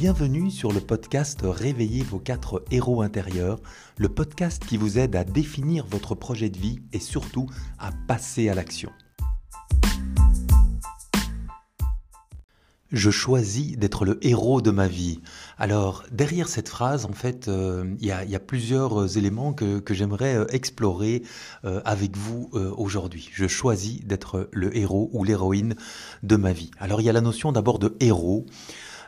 Bienvenue sur le podcast Réveillez vos quatre héros intérieurs, le podcast qui vous aide à définir votre projet de vie et surtout à passer à l'action. Je choisis d'être le héros de ma vie. Alors, derrière cette phrase, en fait, euh, il y, a, plusieurs euh, éléments que, j'aimerais euh, explorer avec vous aujourd'hui. Je choisis d'être le héros ou l'héroïne de ma vie. Alors, il y a la notion d'abord de héros.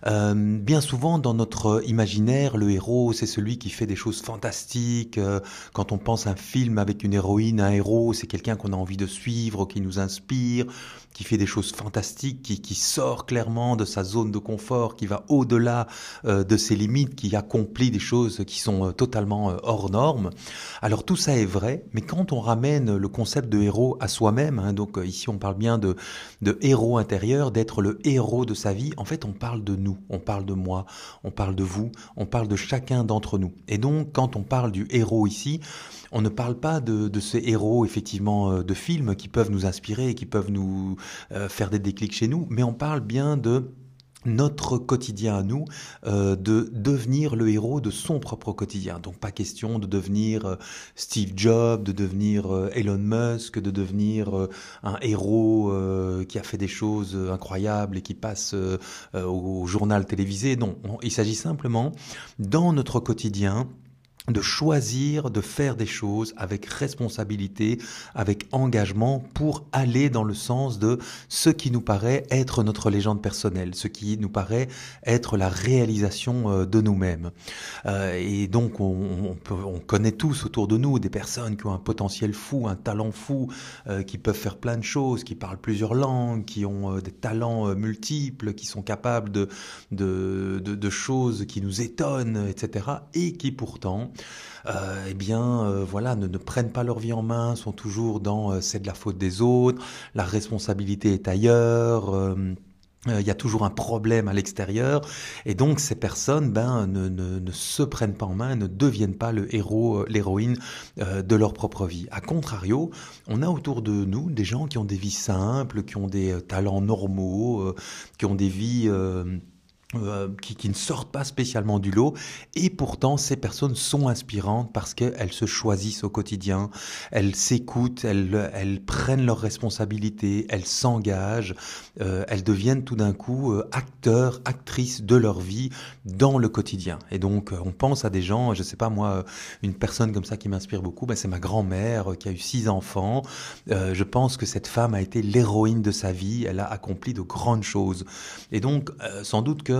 Euh, bien souvent, dans notre imaginaire, le héros, c'est celui qui fait des choses fantastiques. Euh, quand on pense un film avec une héroïne, un héros, c'est quelqu'un qu'on a envie de suivre, qui nous inspire, qui fait des choses fantastiques, qui, qui sort clairement de sa zone de confort, qui va au-delà euh, de ses limites, qui accomplit des choses qui sont totalement hors normes. Alors tout ça est vrai, mais quand on ramène le concept de héros à soi-même, hein, donc ici on parle bien de, de héros intérieur, d'être le héros de sa vie, en fait on parle de nous on parle de moi, on parle de vous, on parle de chacun d'entre nous. Et donc, quand on parle du héros ici, on ne parle pas de, ces héros effectivement euh, de films qui peuvent nous inspirer et qui peuvent nous euh, faire des déclics chez nous, mais on parle bien de notre quotidien à nous, euh, de devenir le héros de son propre quotidien. Donc pas question de devenir euh, Steve Jobs, de devenir euh, Elon Musk, de devenir un héros qui a fait des choses incroyables et qui passe au journal télévisé. Non, il s'agit simplement dans notre quotidien de choisir de faire des choses avec responsabilité, avec engagement pour aller dans le sens de ce qui nous paraît être notre légende personnelle, ce qui nous paraît être la réalisation euh, de nous-mêmes. Euh, et donc on, on, connaît tous autour de nous des personnes qui ont un potentiel fou, un talent fou, euh, qui peuvent faire plein de choses, qui parlent plusieurs langues, qui ont des talents multiples, qui sont capables de, de, de, de choses qui nous étonnent, etc. Et qui pourtant euh, eh bien, euh, voilà, ne, prennent pas leur vie en main, sont toujours dans euh, c'est de la faute des autres, la responsabilité est ailleurs. il y a toujours un problème à l'extérieur et donc ces personnes ben, ne, ne, se prennent pas en main, ne deviennent pas le héros, l'héroïne de leur propre vie. A contrario, on a autour de nous des gens qui ont des vies simples, qui ont des talents normaux, qui ont des vies euh, qui, qui, ne sortent pas spécialement du lot et pourtant ces personnes sont inspirantes parce qu'elles se choisissent au quotidien, elles s'écoutent, elles, elles prennent leurs responsabilités, elles s'engagent, euh, elles deviennent tout d'un coup euh, acteurs, actrices de leur vie dans le quotidien. Et donc on pense à des gens, je sais pas moi, une personne comme ça qui m'inspire beaucoup, ben, c'est ma grand-mère qui a eu six enfants. je pense que cette femme a été l'héroïne de sa vie, elle a accompli de grandes choses. Et donc sans doute que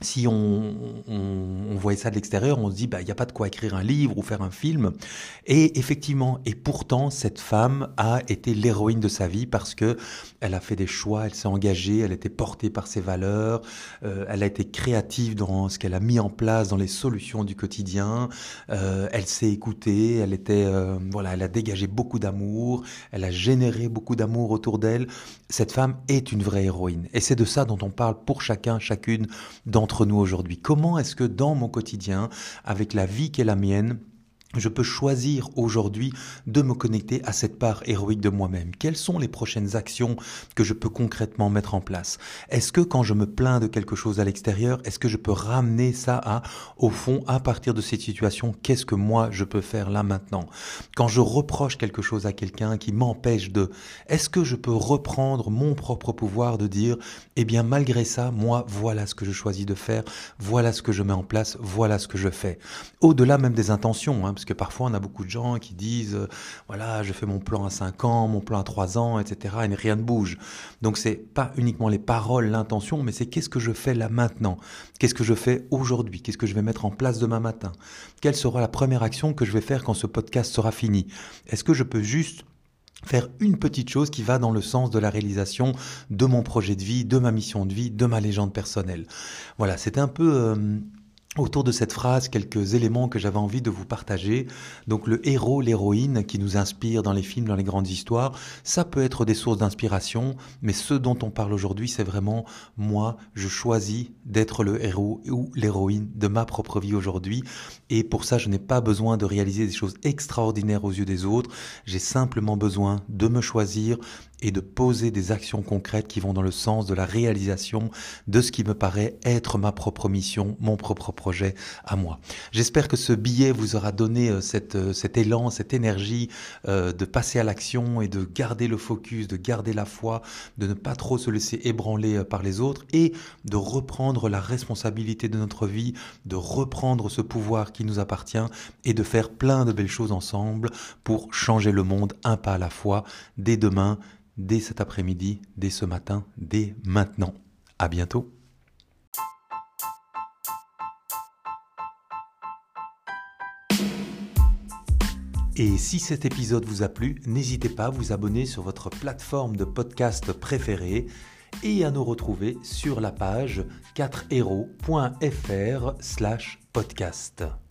si on, on, voyait ça de l'extérieur, on se dit, bah, il n'y a pas de quoi écrire un livre ou faire un film. Et effectivement, et pourtant, cette femme a été l'héroïne de sa vie parce que elle a fait des choix, elle s'est engagée, elle était portée par ses valeurs, euh, elle a été créative dans ce qu'elle a mis en place, dans les solutions du quotidien. Euh, elle s'est écoutée, elle était, euh, voilà, elle a dégagé beaucoup d'amour, elle a généré beaucoup d'amour autour d'elle. Cette femme est une vraie héroïne. Et c'est de ça dont on parle pour chacun, chacune dans nous aujourd'hui. Comment est-ce que dans mon quotidien, avec la vie qui est la mienne, je peux choisir aujourd'hui de me connecter à cette part héroïque de moi-même. Quelles sont les prochaines actions que je peux concrètement mettre en place? Est-ce que quand je me plains de quelque chose à l'extérieur, est-ce que je peux ramener ça à, au fond, à partir de cette situation, qu'est-ce que moi je peux faire là maintenant? Quand je reproche quelque chose à quelqu'un qui m'empêche de, est-ce que je peux reprendre mon propre pouvoir de dire, eh bien malgré ça, moi, voilà ce que je choisis de faire, voilà ce que je mets en place, voilà ce que je fais? Au-delà même des intentions, hein, parce que parfois on a beaucoup de gens qui disent, euh, voilà, je fais mon plan à 5 ans, mon plan à 3 ans, etc. Et rien ne bouge. Donc c'est pas uniquement les paroles, l'intention, mais c'est qu'est-ce que je fais là maintenant? Qu'est-ce que je fais aujourd'hui? Qu'est-ce que je vais mettre en place demain matin? Quelle sera la première action que je vais faire quand ce podcast sera fini? Est-ce que je peux juste faire une petite chose qui va dans le sens de la réalisation de mon projet de vie, de ma mission de vie, de ma légende personnelle? Voilà, c'est un peu euh, autour de cette phrase quelques éléments que j'avais envie de vous partager. Donc le héros, l'héroïne qui nous inspire dans les films, dans les grandes histoires, ça peut être des sources d'inspiration, mais ce dont on parle aujourd'hui, c'est vraiment moi, je choisis d'être le héros ou l'héroïne de ma propre vie aujourd'hui. Et pour ça, je n'ai pas besoin de réaliser des choses extraordinaires aux yeux des autres. J'ai simplement besoin de me choisir, et de poser des actions concrètes qui vont dans le sens de la réalisation de ce qui me paraît être ma propre mission, mon propre projet à moi. J'espère que ce billet vous aura donné euh, euh, cet élan, cette énergie euh, de passer à l'action et de garder le focus, de garder la foi, de ne pas trop se laisser ébranler par les autres et de reprendre la responsabilité de notre vie, de reprendre ce pouvoir qui nous appartient et de faire plein de belles choses ensemble pour changer le monde un pas à la fois dès demain dès cet après-midi, dès ce matin, dès maintenant. À bientôt. Et si cet épisode vous a plu, n'hésitez pas à vous abonner sur votre plateforme de podcast préférée et à nous retrouver sur la page 4héros.fr/podcast.